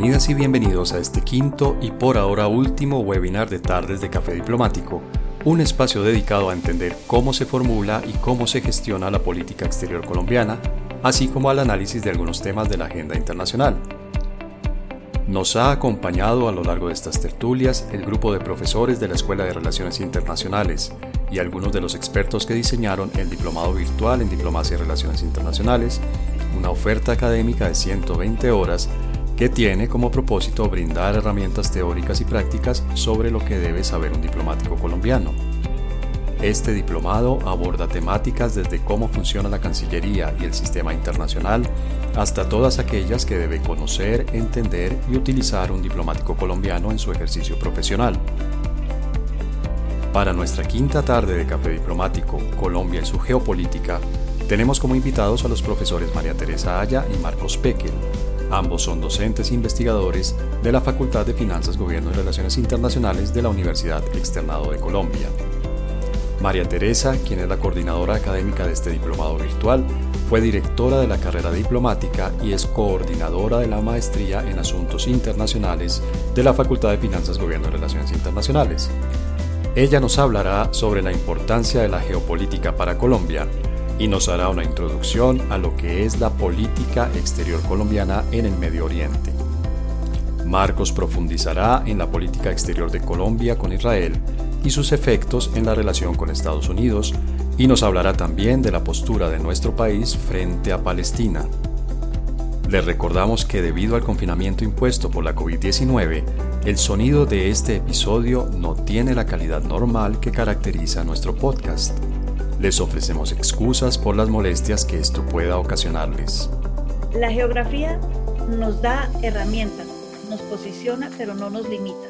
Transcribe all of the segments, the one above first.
Bienvenidas y bienvenidos a este quinto y por ahora último webinar de Tardes de Café Diplomático, un espacio dedicado a entender cómo se formula y cómo se gestiona la política exterior colombiana, así como al análisis de algunos temas de la agenda internacional. Nos ha acompañado a lo largo de estas tertulias el grupo de profesores de la Escuela de Relaciones Internacionales y algunos de los expertos que diseñaron el Diplomado Virtual en Diplomacia y Relaciones Internacionales, una oferta académica de 120 horas que tiene como propósito brindar herramientas teóricas y prácticas sobre lo que debe saber un diplomático colombiano. Este diplomado aborda temáticas desde cómo funciona la Cancillería y el sistema internacional hasta todas aquellas que debe conocer, entender y utilizar un diplomático colombiano en su ejercicio profesional. Para nuestra quinta tarde de Café Diplomático, Colombia y su geopolítica, tenemos como invitados a los profesores María Teresa Aya y Marcos Pekel, Ambos son docentes e investigadores de la Facultad de Finanzas, Gobierno y Relaciones Internacionales de la Universidad Externado de Colombia. María Teresa, quien es la coordinadora académica de este diplomado virtual, fue directora de la carrera diplomática y es coordinadora de la maestría en Asuntos Internacionales de la Facultad de Finanzas, Gobierno y Relaciones Internacionales. Ella nos hablará sobre la importancia de la geopolítica para Colombia y nos hará una introducción a lo que es la política exterior colombiana en el Medio Oriente. Marcos profundizará en la política exterior de Colombia con Israel y sus efectos en la relación con Estados Unidos y nos hablará también de la postura de nuestro país frente a Palestina. Les recordamos que debido al confinamiento impuesto por la COVID-19, el sonido de este episodio no tiene la calidad normal que caracteriza nuestro podcast. Les ofrecemos excusas por las molestias que esto pueda ocasionarles. La geografía nos da herramientas, nos posiciona, pero no nos limita.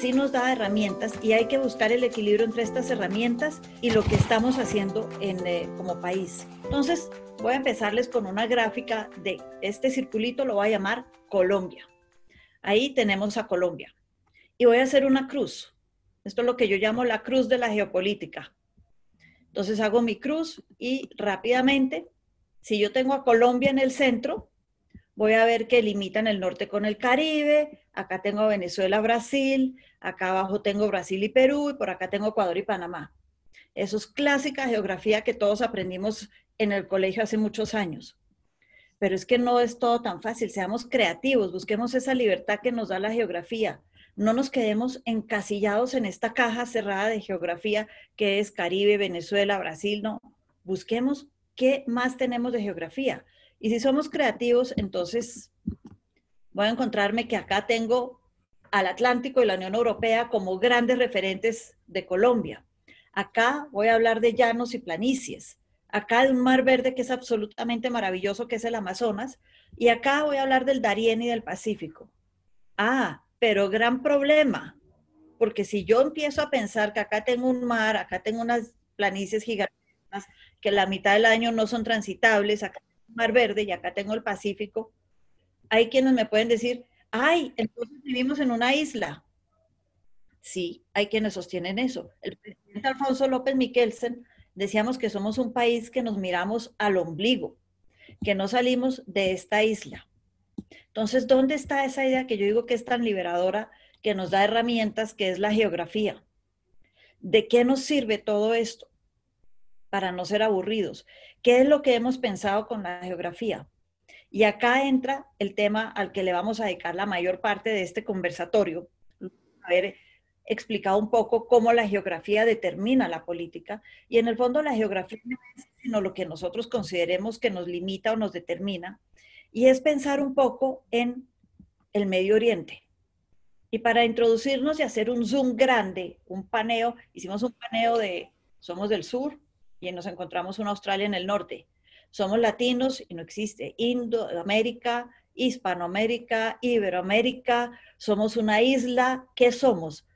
Sí nos da herramientas y hay que buscar el equilibrio entre estas herramientas y lo que estamos haciendo en, eh, como país. Entonces, voy a empezarles con una gráfica de este circulito, lo voy a llamar Colombia. Ahí tenemos a Colombia. Y voy a hacer una cruz. Esto es lo que yo llamo la cruz de la geopolítica. Entonces hago mi cruz y rápidamente, si yo tengo a Colombia en el centro, voy a ver que limitan el norte con el Caribe, acá tengo Venezuela, Brasil, acá abajo tengo Brasil y Perú, y por acá tengo Ecuador y Panamá. Eso es clásica geografía que todos aprendimos en el colegio hace muchos años. Pero es que no es todo tan fácil, seamos creativos, busquemos esa libertad que nos da la geografía no nos quedemos encasillados en esta caja cerrada de geografía que es Caribe, Venezuela, Brasil, no. Busquemos qué más tenemos de geografía. Y si somos creativos, entonces voy a encontrarme que acá tengo al Atlántico y la Unión Europea como grandes referentes de Colombia. Acá voy a hablar de llanos y planicies. Acá de un mar verde que es absolutamente maravilloso, que es el Amazonas. Y acá voy a hablar del Darién y del Pacífico. Ah, pero gran problema, porque si yo empiezo a pensar que acá tengo un mar, acá tengo unas planicies gigantes, que la mitad del año no son transitables, acá tengo un mar verde y acá tengo el Pacífico, hay quienes me pueden decir, ay, entonces vivimos en una isla. Sí, hay quienes sostienen eso. El presidente Alfonso López Miquelsen decíamos que somos un país que nos miramos al ombligo, que no salimos de esta isla. Entonces, ¿dónde está esa idea que yo digo que es tan liberadora, que nos da herramientas, que es la geografía? ¿De qué nos sirve todo esto? Para no ser aburridos. ¿Qué es lo que hemos pensado con la geografía? Y acá entra el tema al que le vamos a dedicar la mayor parte de este conversatorio, haber explicado un poco cómo la geografía determina la política. Y en el fondo la geografía no es sino lo que nosotros consideremos que nos limita o nos determina, y es pensar un poco en el Medio Oriente. Y para introducirnos y hacer un zoom grande, un paneo, hicimos un paneo de somos del sur y nos encontramos una Australia en el norte. Somos latinos y no existe. Indoamérica, Hispanoamérica, Iberoamérica, somos una isla. ¿Qué somos?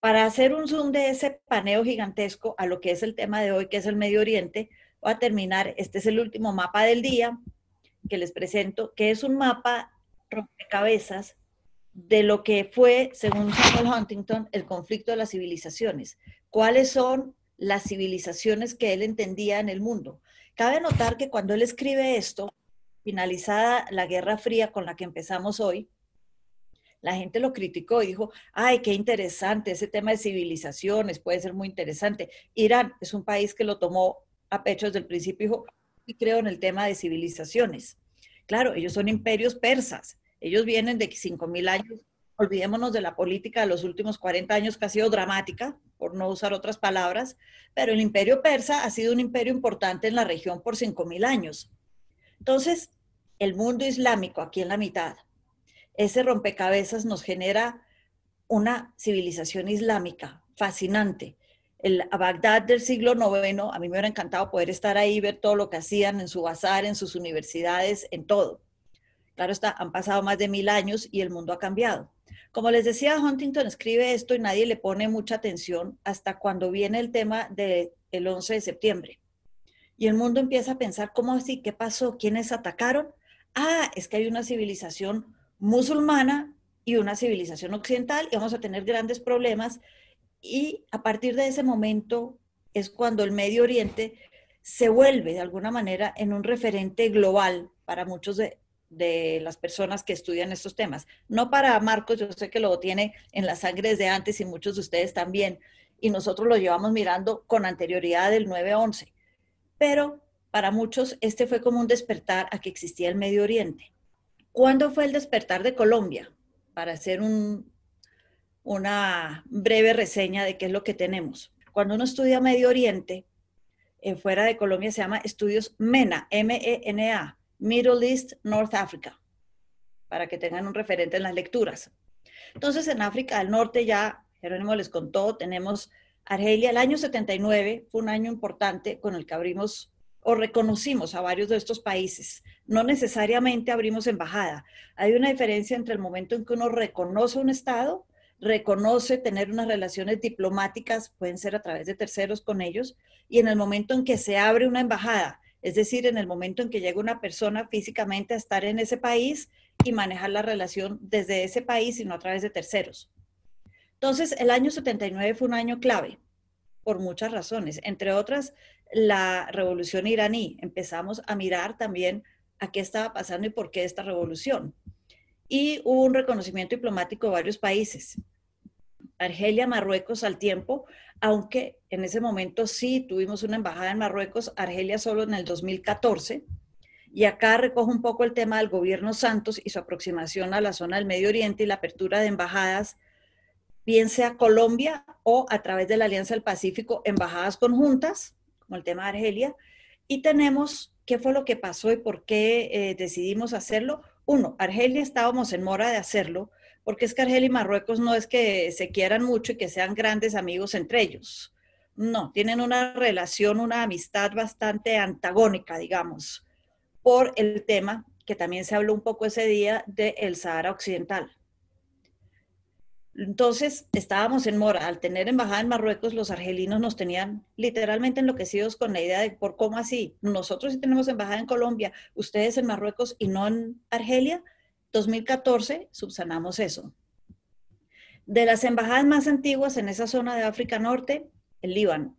Para hacer un zoom de ese paneo gigantesco a lo que es el tema de hoy, que es el Medio Oriente, voy a terminar. Este es el último mapa del día que les presento, que es un mapa rompecabezas de lo que fue, según Samuel Huntington, el conflicto de las civilizaciones. ¿Cuáles son las civilizaciones que él entendía en el mundo? Cabe notar que cuando él escribe esto, finalizada la Guerra Fría con la que empezamos hoy, La gente lo criticó y dijo, ay, qué interesante, ese tema de civilizaciones puede ser muy interesante. Irán es un país que lo tomó a pecho desde el principio dijo, y creo en el tema de civilizaciones. Claro, ellos son imperios persas, ellos vienen de 5.000 años, olvidémonos de la política de los últimos 40 años que ha sido dramática, por no usar otras palabras, pero el imperio persa ha sido un imperio importante en la región por 5.000 años. Entonces, el mundo islámico aquí en la mitad, ese rompecabezas nos genera una civilización islámica fascinante. El Bagdad del siglo IX, a mí me hubiera encantado poder estar ahí, ver todo lo que hacían en su bazar, en sus universidades, en todo. Claro está, han pasado más de mil años y el mundo ha cambiado. Como les decía, Huntington escribe esto y nadie le pone mucha atención hasta cuando viene el tema del 11 de septiembre. Y el mundo empieza a pensar, ¿cómo así? ¿Qué pasó? ¿Quiénes atacaron? Ah, es que hay una civilización musulmana y una civilización occidental y vamos a tener grandes problemas. Y a partir de ese momento es cuando el Medio Oriente se vuelve de alguna manera en un referente global para muchos de, de las personas que estudian estos temas. No para Marcos, yo sé que lo tiene en la sangre desde antes y muchos de ustedes también, y nosotros lo llevamos mirando con anterioridad del 9-11. Pero para muchos este fue como un despertar a que existía el Medio Oriente. ¿Cuándo fue el despertar de Colombia? Para hacer un, una breve reseña de qué es lo que tenemos. Cuando uno estudia Medio Oriente, fuera de Colombia se llama estudios MENA, M-E-N-A, Middle East, North Africa, para que tengan un referente en las lecturas. Entonces, en África del Norte ya, Jerónimo les contó, tenemos Argelia. El año 79 fue un año importante con el que abrimos o reconocimos a varios de estos países. No necesariamente abrimos embajada. Hay una diferencia entre el momento en que uno reconoce un Estado, reconoce tener unas relaciones diplomáticas, pueden ser a través de terceros con ellos, y en el momento en que se abre una embajada es decir, en el momento en que llega una persona físicamente a estar en ese país y manejar la relación desde ese país y no a través de terceros. Entonces, el año 79 fue un año clave por muchas razones, entre otras la revolución iraní. Empezamos a mirar también a qué estaba pasando y por qué esta revolución. Y hubo un reconocimiento diplomático de varios países. Argelia, Marruecos al tiempo, aunque en ese momento sí tuvimos una embajada en Marruecos, Argelia solo en el 2014. Y acá recojo un poco el tema del gobierno Santos y su aproximación a la zona del Medio Oriente y la apertura de embajadas, bien sea Colombia o a través de la Alianza del Pacífico, embajadas conjuntas, como el tema de Argelia. Y tenemos qué fue lo que pasó y por qué eh, decidimos hacerlo. Uno, Argelia estábamos en mora de hacerlo, porque es que Argelia y Marruecos no es que se quieran mucho y que sean grandes amigos entre ellos. No, tienen una relación, una amistad bastante antagónica, digamos, por el tema que también se habló un poco ese día del el Sahara Occidental. Entonces, estábamos en mora. Al tener embajada en Marruecos, los argelinos nos tenían literalmente enloquecidos con la idea de por cómo así. Nosotros sí tenemos embajada en Colombia, ustedes en Marruecos y no en Argelia. 2014 subsanamos eso. De las embajadas más antiguas en esa zona de África Norte, el Líbano.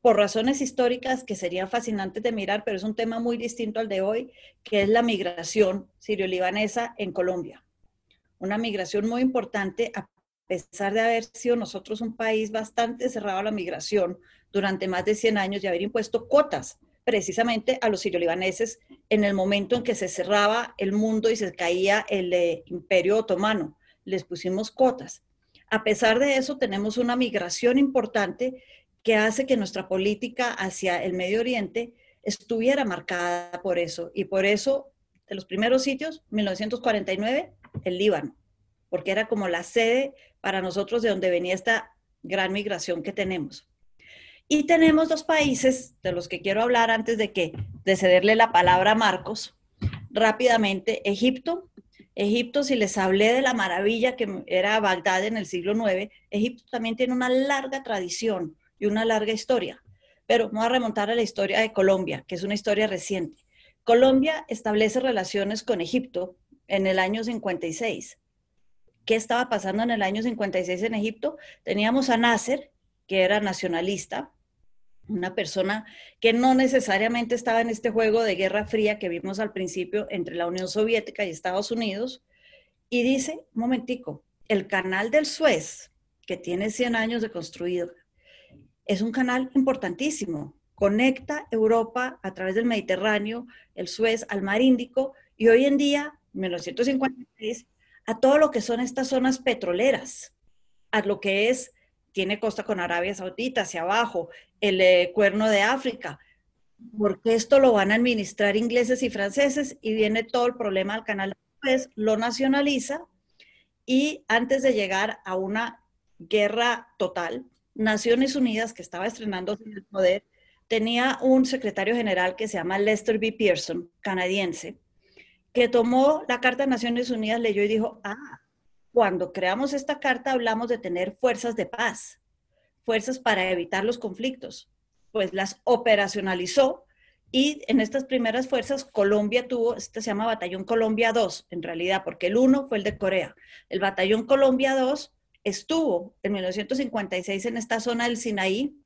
Por razones históricas que serían fascinantes de mirar, pero es un tema muy distinto al de hoy, que es la migración sirio-libanesa en Colombia. Una migración muy importante, a pesar de haber sido nosotros un país bastante cerrado a la migración durante más de 100 años y haber impuesto cuotas precisamente a los sirio-libaneses en el momento en que se cerraba el mundo y se caía el eh, imperio otomano. Les pusimos cuotas. A pesar de eso, tenemos una migración importante que hace que nuestra política hacia el Medio Oriente estuviera marcada por eso. Y por eso, de los primeros sitios, 1949, el Líbano, porque era como la sede para nosotros de donde venía esta gran migración que tenemos. Y tenemos dos países de los que quiero hablar antes de que de cederle la palabra a Marcos. Rápidamente, Egipto. Egipto, si les hablé de la maravilla que era Bagdad en el siglo IX, Egipto también tiene una larga tradición y una larga historia. Pero vamos a remontar a la historia de Colombia, que es una historia reciente. Colombia establece relaciones con Egipto en el año 56. ¿Qué estaba pasando en el año 56 en Egipto? Teníamos a Nasser, que era nacionalista, una persona que no necesariamente estaba en este juego de guerra fría que vimos al principio entre la Unión Soviética y Estados Unidos, y dice, momentico, el canal del Suez, que tiene 100 años de construido, es un canal importantísimo. Conecta Europa a través del Mediterráneo, el Suez, al Mar Índico y hoy en día, 1956, a todo lo que son estas zonas petroleras, a lo que es, tiene costa con Arabia Saudita hacia abajo, el eh, cuerno de África, porque esto lo van a administrar ingleses y franceses y viene todo el problema del canal pues lo nacionaliza y antes de llegar a una guerra total, Naciones Unidas, que estaba estrenando el poder, tenía un secretario general que se llama Lester B. Pearson, canadiense, que tomó la Carta de Naciones Unidas, leyó y dijo, ah, cuando creamos esta carta hablamos de tener fuerzas de paz, fuerzas para evitar los conflictos. Pues las operacionalizó y en estas primeras fuerzas, Colombia tuvo, este se llama Batallón Colombia 2, en realidad, porque el 1 fue el de Corea. El Batallón Colombia 2 estuvo en 1956 en esta zona del Sinaí.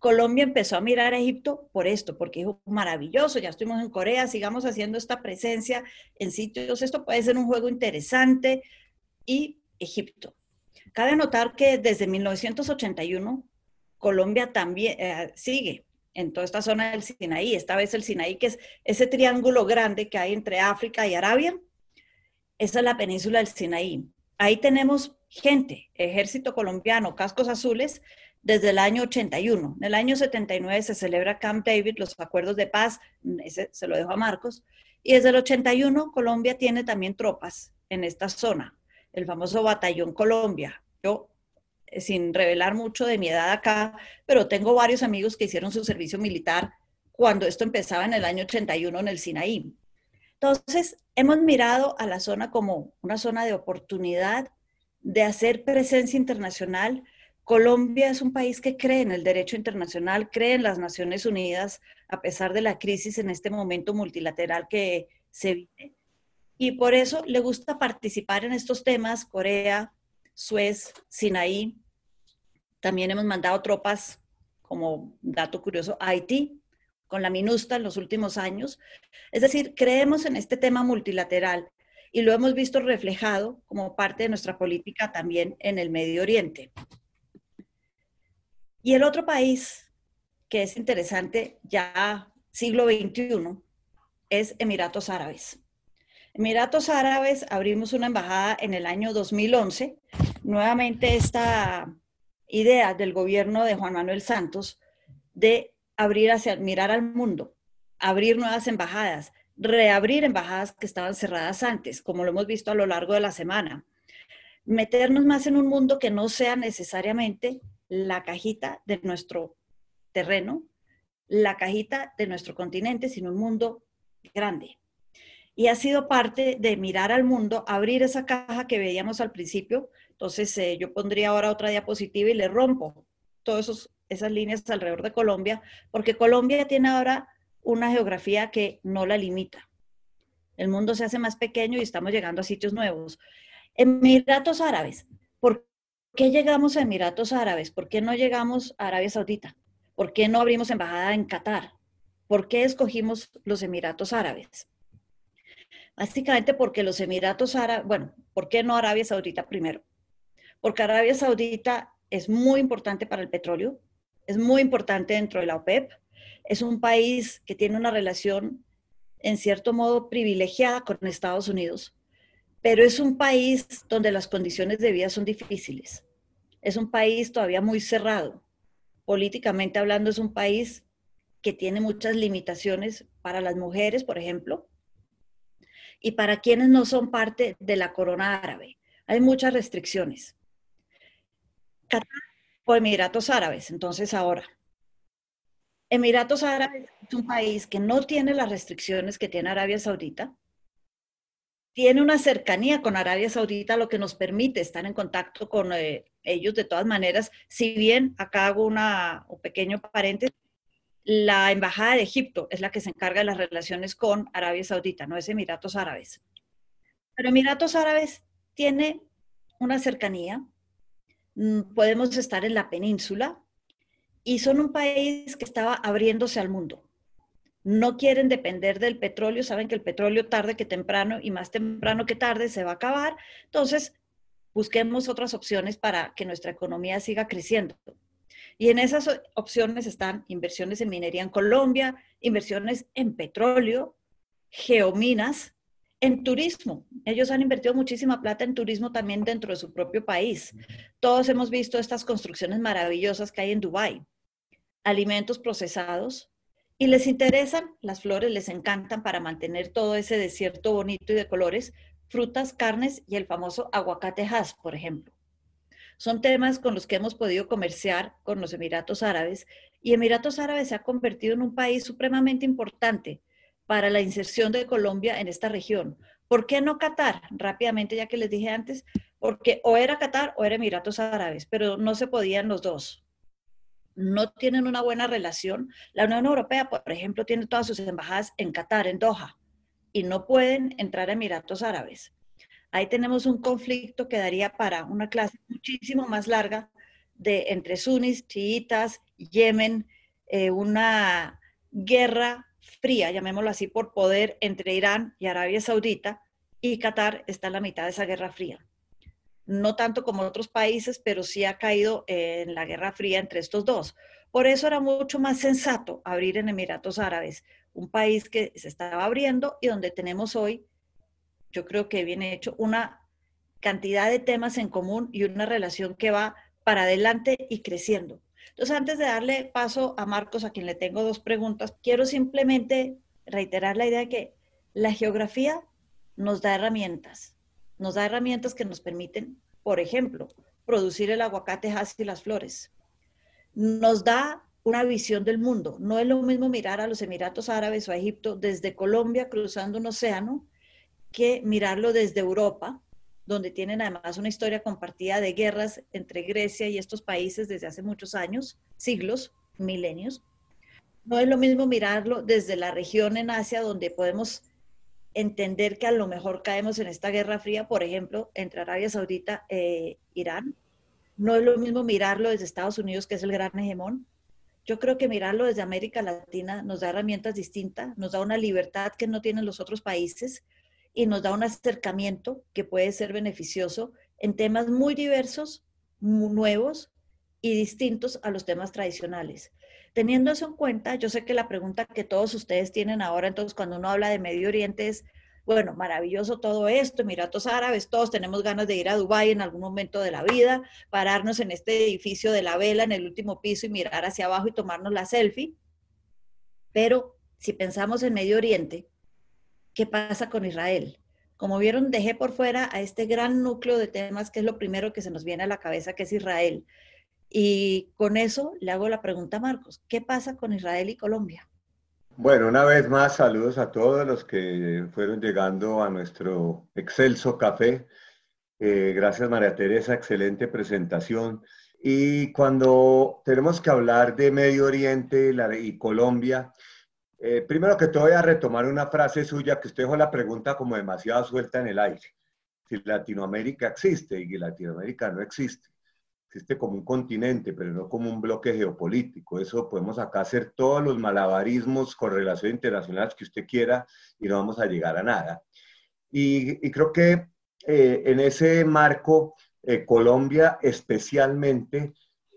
Colombia empezó a mirar a Egipto por esto, porque dijo, maravilloso, ya estuvimos en Corea, sigamos haciendo esta presencia en sitios, esto puede ser un juego interesante. Y Egipto. Cabe notar que desde 1981 Colombia también eh, sigue en toda esta zona del Sinaí, esta vez el Sinaí, que es ese triángulo grande que hay entre África y Arabia, esa es la península del Sinaí. Ahí tenemos gente, ejército colombiano, cascos azules, desde el año 81. En el año 79 se celebra Camp David, los acuerdos de paz, ese se lo dejo a Marcos, y desde el 81 Colombia tiene también tropas en esta zona, el famoso Batallón Colombia. Yo eh, sin revelar mucho de mi edad acá, pero tengo varios amigos que hicieron su servicio militar cuando esto empezaba en el año 81 en el Sinaí. Entonces, hemos mirado a la zona como una zona de oportunidad de hacer presencia internacional. Colombia es un país que cree en el derecho internacional, cree en las Naciones Unidas, a pesar de la crisis en este momento multilateral que se vive. Y por eso le gusta participar en estos temas, Corea, Suez, Sinaí. También hemos mandado tropas, como dato curioso, a Haití, con la MINUSTA en los últimos años. Es decir, creemos en este tema multilateral y lo hemos visto reflejado como parte de nuestra política también en el Medio Oriente. Y el otro país que es interesante ya siglo XXI es Emiratos Árabes. Emiratos Árabes abrimos una embajada en el año 2011. Nuevamente esta idea del gobierno de Juan Manuel Santos de abrir hacia, mirar al mundo, abrir nuevas embajadas, reabrir embajadas que estaban cerradas antes, como lo hemos visto a lo largo de la semana. Meternos más en un mundo que no sea necesariamente la cajita de nuestro terreno, la cajita de nuestro continente, sino un mundo grande y ha sido parte de mirar al mundo, abrir esa caja que veíamos al principio. Entonces, eh, yo pondría ahora otra diapositiva y le rompo todas esas líneas alrededor de Colombia, porque Colombia tiene ahora una geografía que no la limita. El mundo se hace más pequeño y estamos llegando a sitios nuevos. Emiratos Árabes. ¿Por qué llegamos a Emiratos Árabes? ¿Por qué no llegamos a Arabia Saudita? ¿Por qué no abrimos embajada en Qatar? ¿Por qué escogimos los Emiratos Árabes? Básicamente porque los Emiratos Árabes, bueno, ¿por qué no Arabia Saudita primero? Porque Arabia Saudita es muy importante para el petróleo, es muy importante dentro de la OPEP, es un país que tiene una relación en cierto modo privilegiada con Estados Unidos, pero es un país donde las condiciones de vida son difíciles. Es un país todavía muy cerrado. Políticamente hablando, es un país que tiene muchas limitaciones para las mujeres, por ejemplo, y para quienes no son parte de la corona árabe. Hay muchas restricciones. Qatar o Emiratos Árabes, entonces ahora. Emiratos Árabes es un país que no tiene las restricciones que tiene Arabia Saudita. Tiene una cercanía con Arabia Saudita, lo que nos permite estar en contacto con eh, ellos de todas maneras. Si bien acá hago una, un pequeño paréntesis, la Embajada de Egipto es la que se encarga de las relaciones con Arabia Saudita, no es Emiratos Árabes. Pero Emiratos Árabes tiene una cercanía, mm, podemos estar en la península y son un país que estaba abriéndose al mundo. No quieren depender del petróleo, saben que el petróleo tarde que temprano y más temprano que tarde se va a acabar. Entonces, busquemos otras opciones para que nuestra economía siga creciendo. Y en esas opciones están inversiones en minería en Colombia, inversiones en petróleo, geominas, en turismo. Ellos han invertido muchísima plata en turismo también dentro de su propio país. Todos hemos visto estas construcciones maravillosas que hay en Dubái. Alimentos procesados. Y les interesan, las flores les encantan para mantener todo ese desierto bonito y de colores, frutas, carnes y el famoso aguacate Hass, por ejemplo. Son temas con los que hemos podido comerciar con los Emiratos Árabes y Emiratos Árabes se ha convertido en un país supremamente importante para la inserción de Colombia en esta región. ¿Por qué no Qatar? Rápidamente, ya que les dije antes, porque o era Qatar o era Emiratos Árabes, pero no se podían los dos. No tienen una buena relación. La Unión Europea, por ejemplo, tiene todas sus embajadas en Qatar, en Doha, y no pueden entrar a Emiratos Árabes. Ahí tenemos un conflicto que daría para una clase muchísimo más larga de entre sunis, chiitas, Yemen, eh, una guerra fría, llamémoslo así, por poder entre Irán y Arabia Saudita, y Qatar está en la mitad de esa guerra fría. No tanto como otros países, pero sí ha caído en la guerra fría entre estos dos. Por eso era mucho más sensato abrir en Emiratos Árabes, un país que se estaba abriendo y donde tenemos hoy, yo creo que viene hecho, una cantidad de temas en común y una relación que va para adelante y creciendo. Entonces, antes de darle paso a Marcos, a quien le tengo dos preguntas, quiero simplemente reiterar la idea de que la geografía nos da herramientas, nos da herramientas que nos permiten, por ejemplo, producir el aguacate y las flores. Nos da una visión del mundo. No es lo mismo mirar a los Emiratos Árabes o a Egipto desde Colombia cruzando un océano que mirarlo desde Europa donde tienen además una historia compartida de guerras entre Grecia y estos países desde hace muchos años, siglos, milenios. No es lo mismo mirarlo desde la región en Asia, donde podemos entender que a lo mejor caemos en esta guerra fría, por ejemplo, entre Arabia Saudita e Irán. No es lo mismo mirarlo desde Estados Unidos, que es el gran hegemón. Yo creo que mirarlo desde América Latina nos da herramientas distintas, nos da una libertad que no tienen los otros países y nos da un acercamiento que puede ser beneficioso en temas muy diversos, nuevos y distintos a los temas tradicionales. Teniendo eso en cuenta, yo sé que la pregunta que todos ustedes tienen ahora, entonces cuando uno habla de Medio Oriente es, bueno, maravilloso todo esto, Emiratos Árabes, todos tenemos ganas de ir a Dubái en algún momento de la vida, pararnos en este edificio de la vela en el último piso y mirar hacia abajo y tomarnos la selfie. Pero si pensamos en Medio Oriente, qué pasa con Israel. Como vieron, dejé por fuera a este gran núcleo de temas que es lo primero que se nos viene a la cabeza, que es Israel. Y con eso le hago la pregunta a Marcos, ¿qué pasa con Israel y Colombia? Bueno, una vez más, saludos a todos los que fueron llegando a nuestro excelso café. Eh, gracias María Teresa, excelente presentación. Y cuando tenemos que hablar de Medio Oriente y Colombia, eh, primero que todo voy a retomar una frase suya que usted dejó la pregunta como demasiado suelta en el aire. Si Latinoamérica existe y Latinoamérica no existe. Existe como un continente, pero no como un bloque geopolítico. Eso podemos acá hacer todos los malabarismos con relaciones internacionales que usted quiera y no vamos a llegar a nada. Y, creo que eh, en ese marco, eh, Colombia especialmente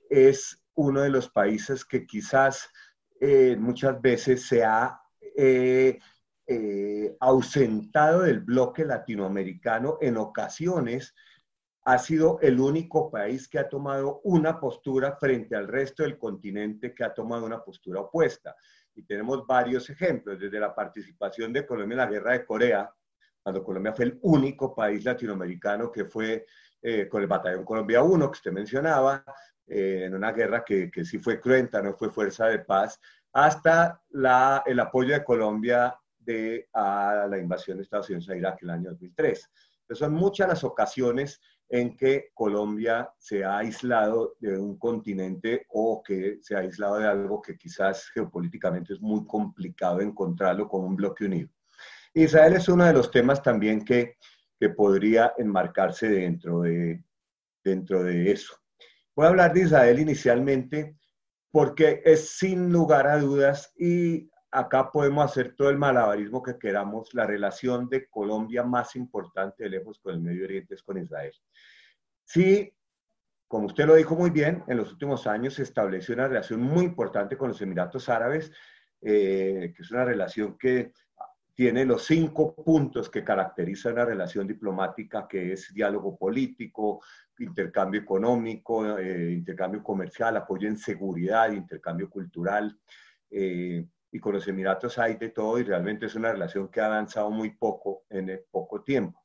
es uno de los países que quizás eh, muchas veces se ha eh, eh, ausentado del bloque latinoamericano en ocasiones ha sido el único país que ha tomado una postura frente al resto del continente que ha tomado una postura opuesta. Y tenemos varios ejemplos, desde la participación de Colombia en la guerra de Corea, cuando Colombia fue el único país latinoamericano que fue con el Batallón Colombia 1 que usted mencionaba, eh, en una guerra que, que, sí fue cruenta, no fue fuerza de paz, hasta la, el apoyo de Colombia de, a la invasión de Estados Unidos a Irak en el año 2003. Entonces son muchas las ocasiones en que Colombia se ha aislado de un continente o que se ha aislado de algo que quizás geopolíticamente es muy complicado encontrarlo como un bloque unido. Israel es uno de los temas también que, que podría enmarcarse dentro de, dentro de eso. Voy a hablar de Israel inicialmente porque es sin lugar a dudas y acá podemos hacer todo el malabarismo que queramos. La relación de Colombia más importante de lejos con el Medio Oriente es con Israel. Sí, como usted lo dijo muy bien, en los últimos años se estableció una relación muy importante con los Emiratos Árabes, eh, que es una relación que tiene los cinco puntos que caracterizan una relación diplomática, que es diálogo político, intercambio económico, eh, intercambio comercial, apoyo en seguridad, intercambio cultural. Eh, y con los Emiratos hay de todo y realmente es una relación que ha avanzado muy poco en poco tiempo.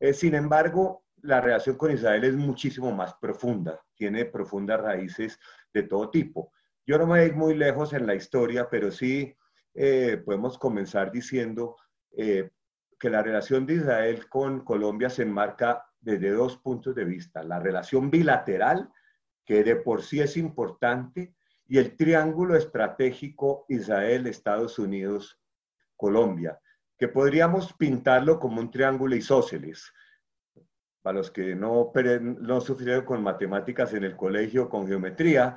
Eh, sin embargo, la relación con Israel es muchísimo más profunda, tiene profundas raíces de todo tipo. Yo no me voy a ir muy lejos en la historia, pero sí podemos comenzar diciendo que la relación de Israel con Colombia se enmarca desde dos puntos de vista. La relación bilateral, que de por sí es importante, y el triángulo estratégico Israel, Estados Unidos, Colombia, que podríamos pintarlo como un triángulo isósceles. Para los que no, no sufrieron con matemáticas en el colegio, con geometría,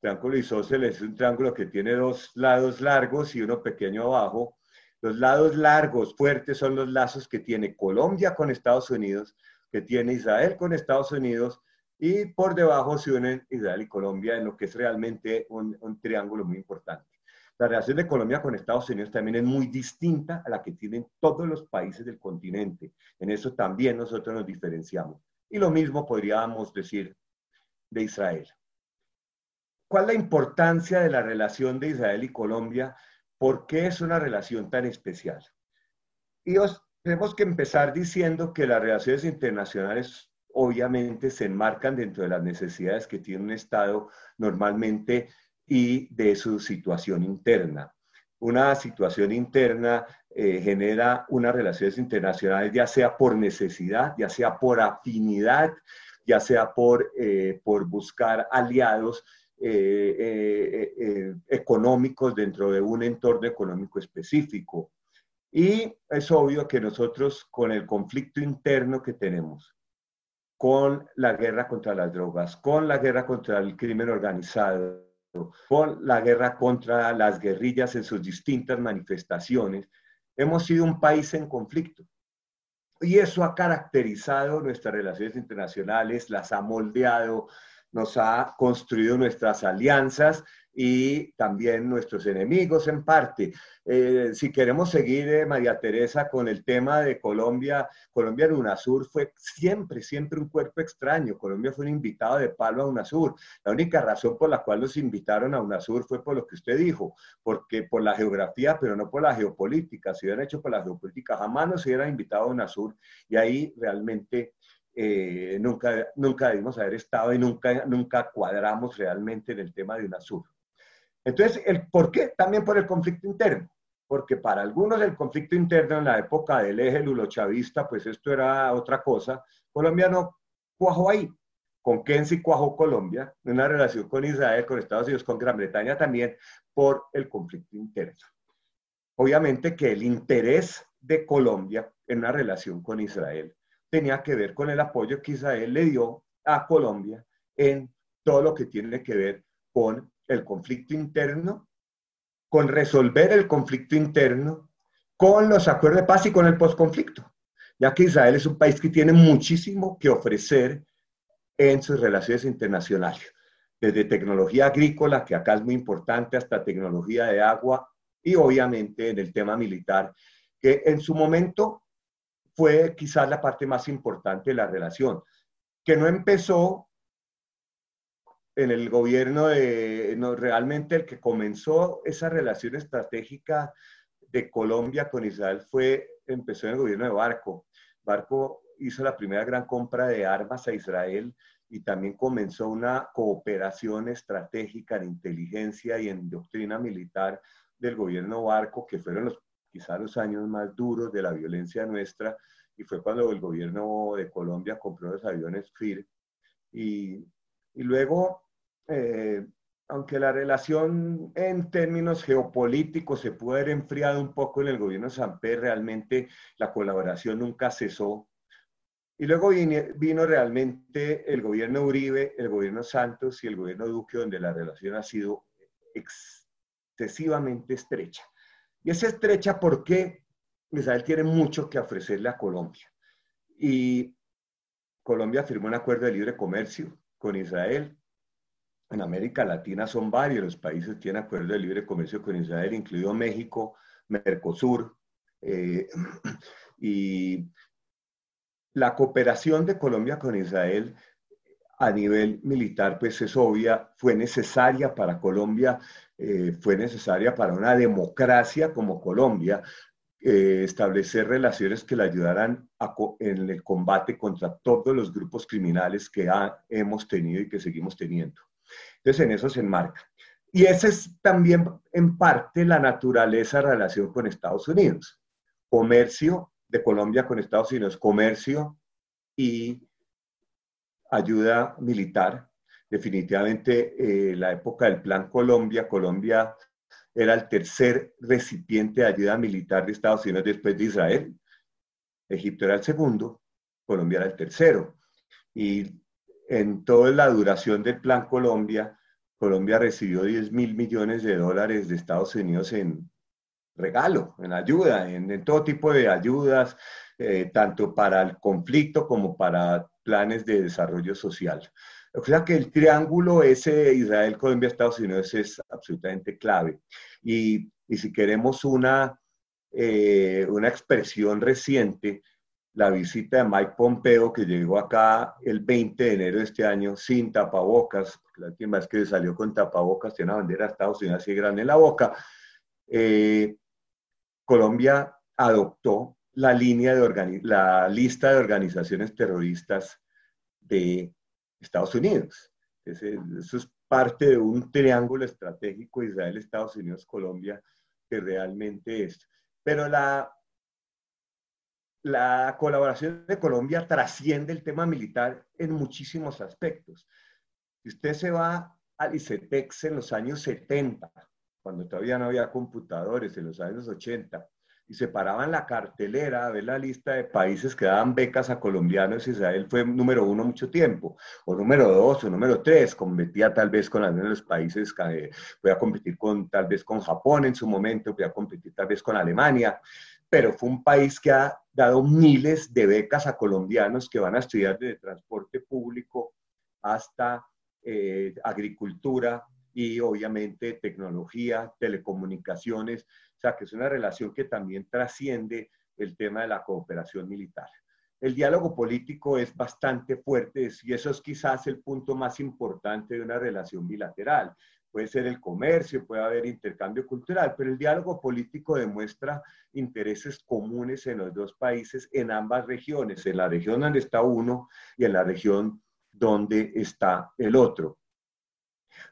triángulo isósceles es un triángulo que tiene dos lados largos y uno pequeño abajo. Los lados largos, fuertes, son los lazos que tiene Colombia con Estados Unidos, que tiene Israel con Estados Unidos, y por debajo se unen Israel y Colombia en lo que es realmente un, un triángulo muy importante. La relación de Colombia con Estados Unidos también es muy distinta a la que tienen todos los países del continente. En eso también nosotros nos diferenciamos. Y lo mismo podríamos decir de Israel. ¿Cuál es la importancia de la relación de Israel y Colombia? ¿Por qué es una relación tan especial? Y os, tenemos que empezar diciendo que las relaciones internacionales obviamente se enmarcan dentro de las necesidades que tiene un Estado normalmente y de su situación interna. Una situación interna eh, genera unas relaciones internacionales ya sea por necesidad, ya sea por afinidad, ya sea por, eh, por buscar aliados eh, económicos dentro de un entorno económico específico. Y es obvio que nosotros con el conflicto interno que tenemos, con la guerra contra las drogas, con la guerra contra el crimen organizado, con la guerra contra las guerrillas en sus distintas manifestaciones, hemos sido un país en conflicto. Y eso ha caracterizado nuestras relaciones internacionales, las ha moldeado, nos ha construido nuestras alianzas y también nuestros enemigos en parte. Eh, si queremos seguir, eh, María Teresa, con el tema de Colombia, Colombia en UNASUR fue siempre, siempre un cuerpo extraño. Colombia fue un invitado de palo a UNASUR. La única razón por la cual nos invitaron a UNASUR fue por lo que usted dijo, porque por la geografía, pero no por la geopolítica. Si hubieran hecho por la geopolítica, jamás nos hubieran invitado a UNASUR y ahí realmente eh, nunca, nunca debimos haber estado y nunca, nunca cuadramos realmente en el tema de UNASUR. Entonces, el, ¿por qué? También por el conflicto interno. Porque para algunos el conflicto interno en la época del eje lulo-chavista, pues esto era otra cosa. Colombia no cuajó ahí. Con sí cuajó Colombia, una relación con Israel, con Estados Unidos, con Gran Bretaña también, por el conflicto interno. Obviamente que el interés de Colombia en una relación con Israel tenía que ver con el apoyo que Israel le dio a Colombia en todo lo que tiene que ver con el conflicto interno, con resolver el conflicto interno, con los acuerdos de paz y con el postconflicto, ya que Israel es un país que tiene muchísimo que ofrecer en sus relaciones internacionales, desde tecnología agrícola, que acá es muy importante, hasta tecnología de agua y obviamente en el tema militar, que en su momento fue quizás la parte más importante de la relación, que no empezó en el gobierno de, no, realmente el que comenzó esa relación estratégica de Colombia con Israel fue, empezó en el gobierno de Barco. Barco hizo la primera gran compra de armas a Israel y también comenzó una cooperación estratégica en inteligencia y en doctrina militar del gobierno Barco, que fueron los quizá los años más duros de la violencia nuestra, y fue cuando el gobierno de Colombia compró los aviones FIR. Y, y luego, eh, aunque la relación en términos geopolíticos se pudo haber enfriado un poco en el gobierno Samper, realmente la colaboración nunca cesó. Y luego vino, vino realmente el gobierno Uribe, el gobierno Santos y el gobierno Duque, donde la relación ha sido excesivamente estrecha. Y es estrecha porque Israel tiene mucho que ofrecerle a Colombia. Y Colombia firmó un acuerdo de libre comercio con Israel. En América Latina son varios los países que tienen acuerdo de libre comercio con Israel, incluido México, Mercosur. Eh, y la cooperación de Colombia con Israel a nivel militar, pues es obvia, fue necesaria para Colombia, eh, fue necesaria para una democracia como Colombia, eh, establecer relaciones que le ayudaran en el combate contra todos los grupos criminales que hemos tenido y que seguimos teniendo. Entonces, en eso se enmarca. Y esa es también en parte la naturaleza relación con Estados Unidos. Comercio de Colombia con Estados Unidos, comercio y ayuda militar. Definitivamente eh, la época del Plan Colombia, Colombia era el tercer recipiente de ayuda militar de Estados Unidos después de Israel. Egipto era el segundo, Colombia era el tercero. Y en toda la duración del Plan Colombia, Colombia recibió 10 mil millones de dólares de Estados Unidos en regalo, en ayuda, en, todo tipo de ayudas, eh, tanto para el conflicto como para planes de desarrollo social. O sea que el triángulo ese Israel, Colombia, Estados Unidos es absolutamente clave. Y, y si queremos una, eh, una expresión reciente, la visita de Mike Pompeo, que llegó acá el 20 de enero de este año sin tapabocas, la última vez que salió con tapabocas tiene una bandera de Estados Unidos así grande en la boca, eh, Colombia adoptó la, línea de la lista de organizaciones terroristas de Estados Unidos. eso es parte de un triángulo estratégico Israel, Estados Unidos, Colombia, que realmente es. Pero la, la colaboración de Colombia trasciende el tema militar en muchísimos aspectos. Si usted se va al ICETEX en los años 70, cuando todavía no había computadores, en los años 80, y se paraban la cartelera a ver la lista de países que daban becas a colombianos. Israel fue número uno mucho tiempo, o número dos, o número tres. Competía tal vez con algunos de los países, eh, voy a competir con, tal vez con Japón en su momento, voy a competir tal vez con Alemania, pero fue un país que ha dado miles de becas a colombianos que van a estudiar desde transporte público hasta eh, agricultura y obviamente tecnología, telecomunicaciones o sea, que es una relación que también trasciende el tema de la cooperación militar. El diálogo político es bastante fuerte y eso es quizás el punto más importante de una relación bilateral. Puede ser el comercio, puede haber intercambio cultural, pero el diálogo político demuestra intereses comunes en los dos países, en ambas regiones, en la región donde está uno y en la región donde está el otro.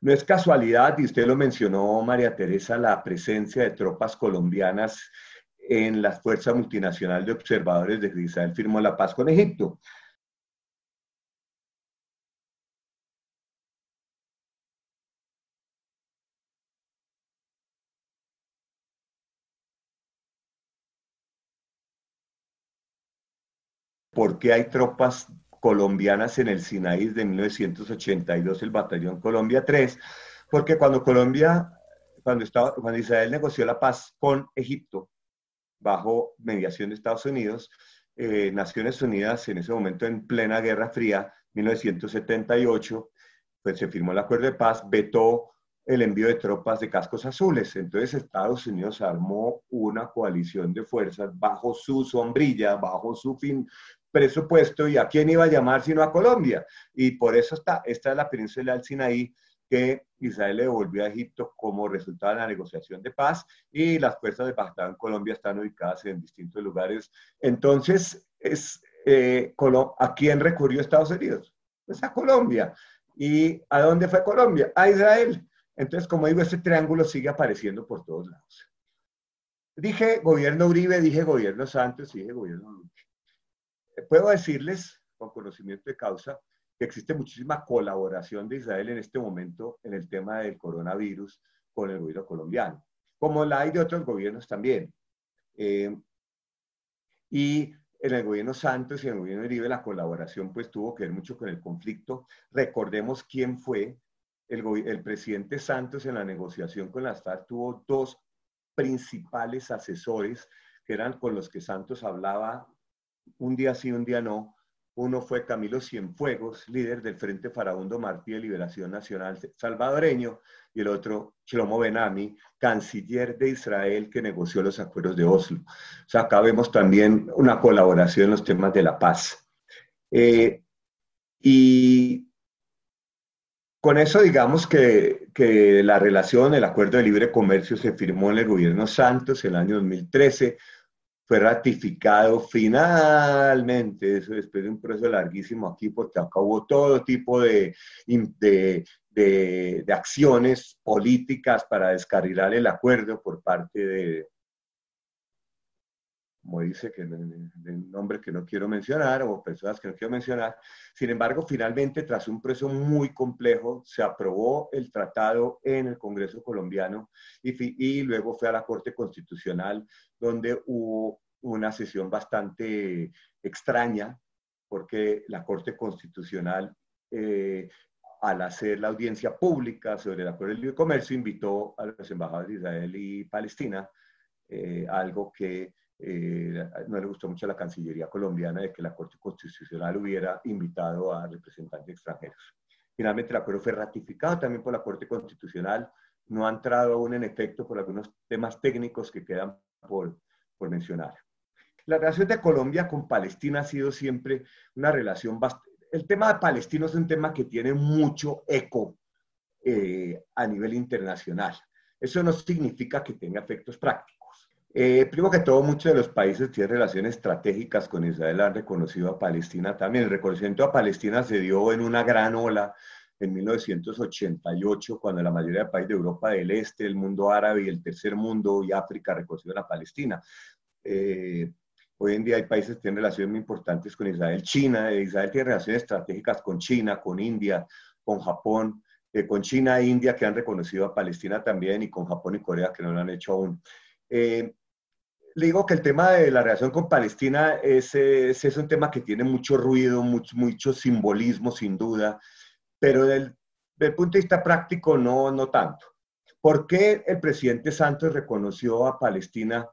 No es casualidad, y usted lo mencionó, María Teresa, la presencia de tropas colombianas en la Fuerza Multinacional de Observadores de Israel firmó la paz con Egipto. ¿Por qué hay tropas colombianas en el Sinaí de 1982, el Batallón Colombia 3, porque cuando Colombia, cuando, estaba, cuando Israel negoció la paz con Egipto, bajo mediación de Estados Unidos, eh, Naciones Unidas en ese momento en plena Guerra Fría, 1978, pues se firmó el acuerdo de paz, vetó el envío de tropas de cascos azules. Entonces Estados Unidos armó una coalición de fuerzas bajo su sombrilla, bajo su fin, presupuesto y a quién iba a llamar sino a Colombia. Y por eso está, esta es la península del Sinaí que Israel le devolvió a Egipto como resultado de la negociación de paz y las fuerzas de Bagdad en Colombia están ubicadas en distintos lugares. Entonces, es, eh, ¿a quién recurrió Estados Unidos? Pues a Colombia. ¿Y a dónde fue Colombia? A Israel. Entonces, como digo, este triángulo sigue apareciendo por todos lados. Dije gobierno Uribe, dije gobierno Santos, dije gobierno. Puedo decirles, con conocimiento de causa, que existe muchísima colaboración de Israel en este momento en el tema del coronavirus con el gobierno colombiano, como la hay de otros gobiernos también. Eh, y en el gobierno Santos y en el gobierno Uribe la colaboración pues tuvo que ver mucho con el conflicto. Recordemos quién fue el, el presidente Santos en la negociación con las FARC tuvo dos principales asesores que eran con los que Santos hablaba un día sí, un día no, Uno fue Camilo Cienfuegos, líder del Frente Farabundo Martí de Liberación Nacional salvadoreño, y el otro, Shlomo Benami, canciller de Israel que negoció los acuerdos de Oslo. O sea, acá vemos también una colaboración en los temas de la paz. Eh, y con eso digamos que, que, la relación, el acuerdo de libre comercio se firmó en el gobierno Santos en el año 2013, fue ratificado finalmente, eso después de un proceso larguísimo aquí, porque acá hubo todo tipo de, de, de, acciones políticas para descarrilar el acuerdo por parte de, como dice, que de nombre que no quiero mencionar o personas que no quiero mencionar. Sin embargo, finalmente, tras un proceso muy complejo, se aprobó el tratado en el Congreso colombiano y, y luego fue a la Corte Constitucional, donde hubo una sesión bastante extraña, porque la Corte Constitucional, eh, al hacer la audiencia pública sobre el acuerdo de libre comercio, invitó a los embajadores de Israel y Palestina, eh, algo que eh, no le gustó mucho a la Cancillería colombiana de que la Corte Constitucional hubiera invitado a representantes extranjeros. Finalmente el acuerdo fue ratificado también por la Corte Constitucional, no ha entrado aún en efecto por algunos temas técnicos que quedan por, mencionar. La relación de Colombia con Palestina ha sido siempre una relación bastante... El tema de Palestina es un tema que tiene mucho eco eh, a nivel internacional. Eso no significa que tenga efectos prácticos. Eh, primero que todo, muchos de los países tienen relaciones estratégicas con Israel, han reconocido a Palestina también. El reconocimiento a Palestina se dio en una gran ola en 1988, cuando la mayoría de países de Europa del Este, el mundo árabe y el tercer mundo y África reconocieron a Palestina. Eh, hoy en día hay países que tienen relaciones muy importantes con Israel. China, eh, Israel tiene relaciones estratégicas con China, con India, con Japón, con China e India que han reconocido a Palestina también y con Japón y Corea que no lo han hecho aún. Eh, le digo que el tema de la relación con Palestina es, es, un tema que tiene mucho ruido, mucho, mucho simbolismo, sin duda, pero desde el punto de vista práctico no, no tanto. ¿Por qué el presidente Santos reconoció a Palestina?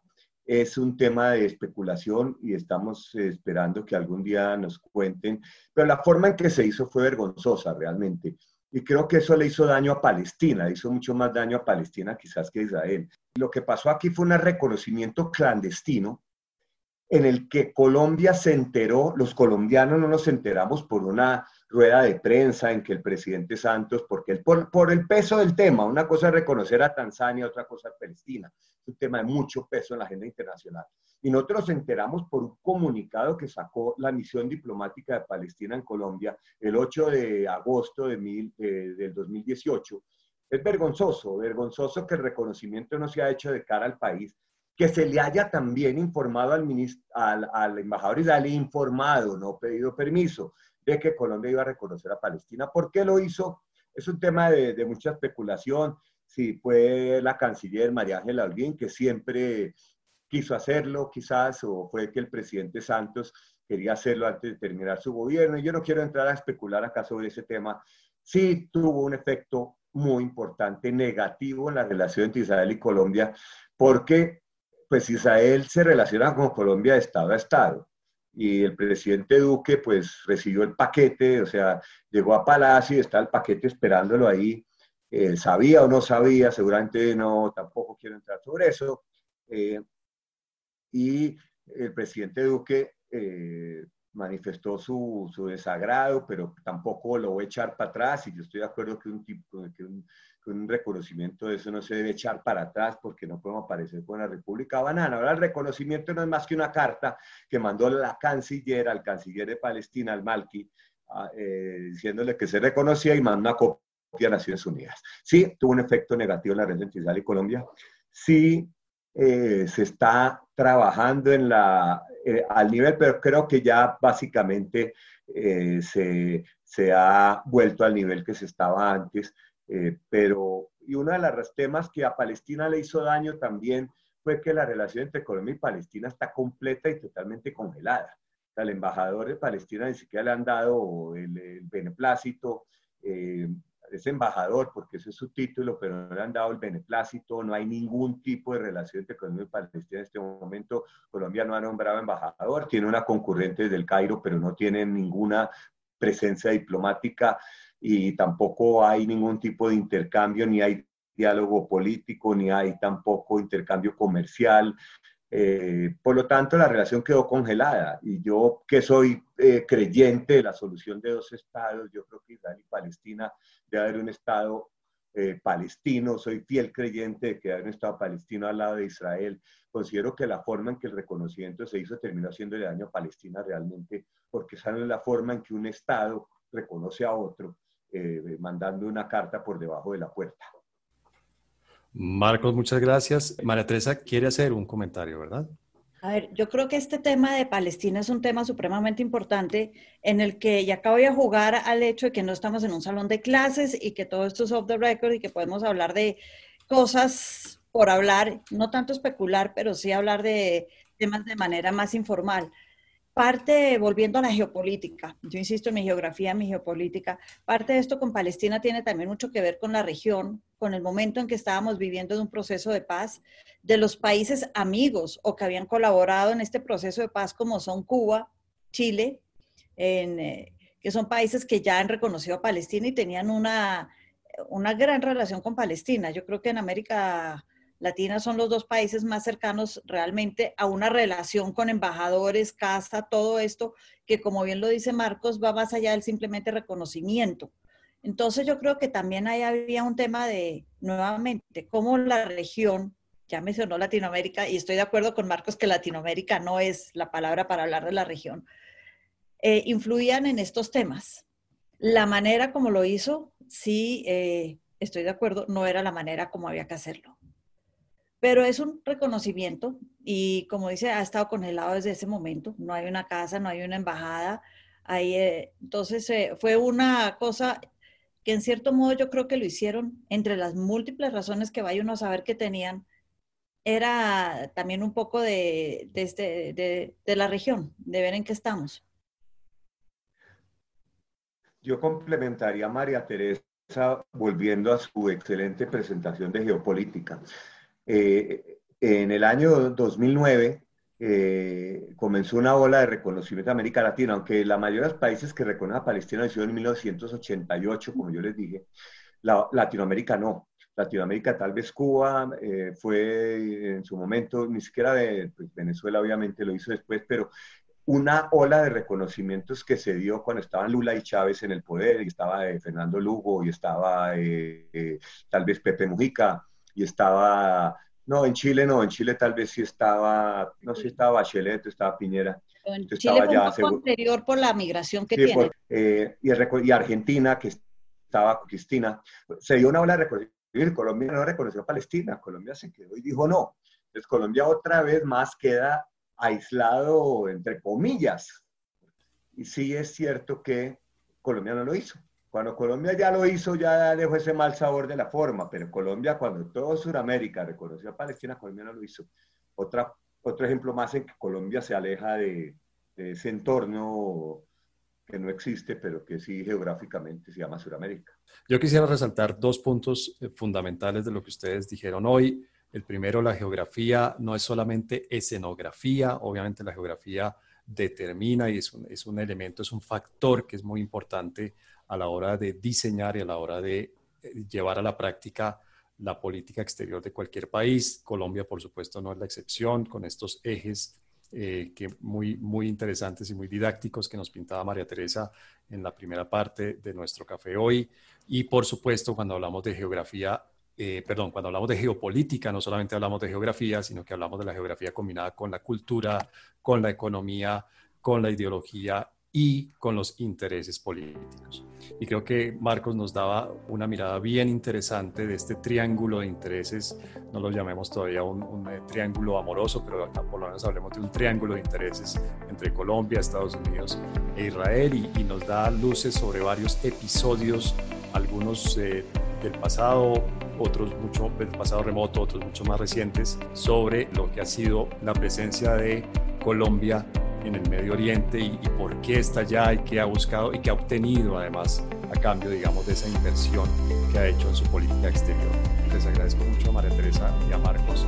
Es un tema de especulación y estamos esperando que algún día nos cuenten, pero la forma en que se hizo fue vergonzosa realmente. Y creo que eso le hizo daño a Palestina, hizo mucho más daño a Palestina quizás que a Israel. Lo que pasó aquí fue un reconocimiento clandestino en el que Colombia se enteró, los colombianos no nos enteramos por una rueda de prensa en que el presidente Santos, porque por, el peso del tema, una cosa es reconocer a Tanzania, otra cosa es Palestina, es un tema de mucho peso en la agenda internacional. Y nosotros nos enteramos por un comunicado que sacó la misión diplomática de Palestina en Colombia el 8 de agosto de mil, eh, del 2018. Es vergonzoso, vergonzoso que el reconocimiento no se ha hecho de cara al país, que se le haya también informado al, al, al embajador israelí, informado, no pedido permiso, de que Colombia iba a reconocer a Palestina. ¿Por qué lo hizo? Es un tema de, de mucha especulación. Si fue la canciller María Ángela Holguín, que siempre quiso hacerlo, quizás, o fue que el presidente Santos quería hacerlo antes de terminar su gobierno. Yo no quiero entrar a especular acá sobre ese tema. Sí tuvo un efecto muy importante, negativo en la relación entre Israel y Colombia, porque pues Israel se relaciona con Colombia de Estado a Estado y el presidente Duque pues recibió el paquete, o sea, llegó a Palacio y está el paquete esperándolo ahí. Eh, sabía o no sabía, seguramente no, tampoco quiero entrar sobre eso. Eh, y el presidente Duque eh, manifestó su, su, desagrado, pero tampoco lo voy a echar para atrás y yo estoy de acuerdo que un, tipo, que un, un reconocimiento de eso no se debe echar para atrás porque no podemos aparecer con la República Banana. Ahora el reconocimiento no es más que una carta que mandó la canciller al canciller de Palestina, al Malki, eh, diciéndole que se reconocía y mandó una copia a Naciones Unidas. Sí, tuvo un efecto negativo en la red Israel y Colombia. Sí, eh, se está trabajando en la, eh, al nivel, pero creo que ya básicamente se, se ha vuelto al nivel que se estaba antes eh, pero, y uno de los temas que a Palestina le hizo daño también fue que la relación entre Colombia y Palestina está completa y totalmente congelada. O el embajador de Palestina ni siquiera le han dado el, beneplácito. Es embajador, porque ese es su título, pero no le han dado el beneplácito, no hay ningún tipo de relación entre Colombia y Palestina en este momento. Colombia no ha nombrado embajador, tiene una concurrente desde el Cairo, pero no tiene ninguna presencia diplomática y tampoco hay ningún tipo de intercambio, ni hay diálogo político, ni hay tampoco intercambio comercial. Eh, por lo tanto, la relación quedó congelada y yo que soy eh, creyente de la solución de dos estados, yo creo que Israel y Palestina debe haber un estado eh, palestino, soy fiel creyente de que hay un estado palestino al lado de Israel. Considero que la forma en que el reconocimiento se hizo terminó haciendo daño a Palestina realmente, porque esa no es la forma en que un estado reconoce a otro, mandando una carta por debajo de la puerta. Marcos, muchas gracias. María Teresa quiere hacer un comentario, ¿verdad? A ver, yo creo que este tema de Palestina es un tema supremamente importante en el que ya acabo de jugar al hecho de que no estamos en un salón de clases y que todo esto es off the record y que podemos hablar de cosas por hablar, no tanto especular, pero sí hablar de temas de manera más informal parte, volviendo a la geopolítica, yo insisto en mi geografía, mi geopolítica, parte de esto con Palestina tiene también mucho que ver con la región, con el momento en que estábamos viviendo de un proceso de paz, de los países amigos o que habían colaborado en este proceso de paz, como son Cuba, Chile, eh, que son países que ya han reconocido a Palestina y tenían una, una gran relación con Palestina. Yo creo que en América Latina son los dos países más cercanos realmente a una relación con embajadores, casa, todo esto, que como bien lo dice Marcos, va más allá del simplemente reconocimiento. Entonces yo creo que también ahí había un tema de, nuevamente, cómo la región, ya mencionó Latinoamérica, y estoy de acuerdo con Marcos que Latinoamérica no es la palabra para hablar de la región, eh, influían en estos temas. La manera como lo hizo, sí, eh, estoy de acuerdo, no era la manera como había que hacerlo pero es un reconocimiento y como dice, ha estado congelado desde ese momento. No hay una casa, no hay una embajada. Ahí, eh, entonces eh, fue una cosa que en cierto modo yo creo que lo hicieron entre las múltiples razones que vaya uno a saber que tenían. Era también un poco de, de, este, de, de la región, de ver en qué estamos. Yo complementaría a María Teresa volviendo a su excelente presentación de geopolítica. Eh, en el año 2009 eh, comenzó una ola de reconocimiento de América Latina, aunque la mayoría de los países que reconocen a Palestina hicieron en 1988, como yo les dije, Latinoamérica no. Latinoamérica, tal vez Cuba eh, fue en su momento, ni siquiera de pues, Venezuela obviamente lo hizo después, pero una ola de reconocimientos que se dio cuando estaban Lula y Chávez en el poder, y estaba Fernando Lugo, y estaba tal vez Pepe Mujica, y estaba, no, en Chile no, en Chile tal vez sí estaba, no sé si estaba Bachelet, estaba Piñera. En Chile fue ya, anterior por la migración que tiene. Eh, y, y, Argentina, que estaba Cristina, se dio una ola de reconocimiento. Colombia no reconoció a Palestina, Colombia se quedó y dijo no. Entonces Colombia otra vez más queda aislado, entre comillas. Y sí es cierto que Colombia no lo hizo. Cuando Colombia ya lo hizo, ya dejó ese mal sabor de la forma, pero Colombia, cuando todo Sudamérica reconoció a Palestina, Colombia no lo hizo. Otra, otro ejemplo más en que Colombia se aleja de, ese entorno que no existe, pero que sí geográficamente se llama Sudamérica. Yo quisiera resaltar dos puntos eh, fundamentales de lo que ustedes dijeron hoy. El primero, la geografía no es solamente escenografía, obviamente la geografía determina y es un, es un elemento, es un factor que es muy importante a la hora de diseñar y a la hora de eh, llevar a la práctica la política exterior de cualquier país. Colombia, por supuesto, no es la excepción con estos ejes eh, que muy, muy interesantes y muy didácticos que nos pintaba María Teresa en la primera parte de nuestro café hoy. Y, por supuesto, cuando hablamos de geografía, eh, perdón, cuando hablamos de geopolítica, no solamente hablamos de geografía, sino que hablamos de la geografía combinada con la cultura, con la economía, con la ideología y con los intereses políticos. Y creo que Marcos nos daba una mirada bien interesante de este triángulo de intereses, no lo llamemos todavía un, eh, triángulo amoroso, pero acá por lo menos hablemos de un triángulo de intereses entre Colombia, Estados Unidos e Israel y, nos da luces sobre varios episodios, algunos eh, del pasado, otros mucho del pasado remoto, otros mucho más recientes, sobre lo que ha sido la presencia de Colombia en el Medio Oriente y, por qué está allá y qué ha buscado y qué ha obtenido además a cambio, digamos, de esa inversión que ha hecho en su política exterior. Les agradezco mucho a María Teresa y a Marcos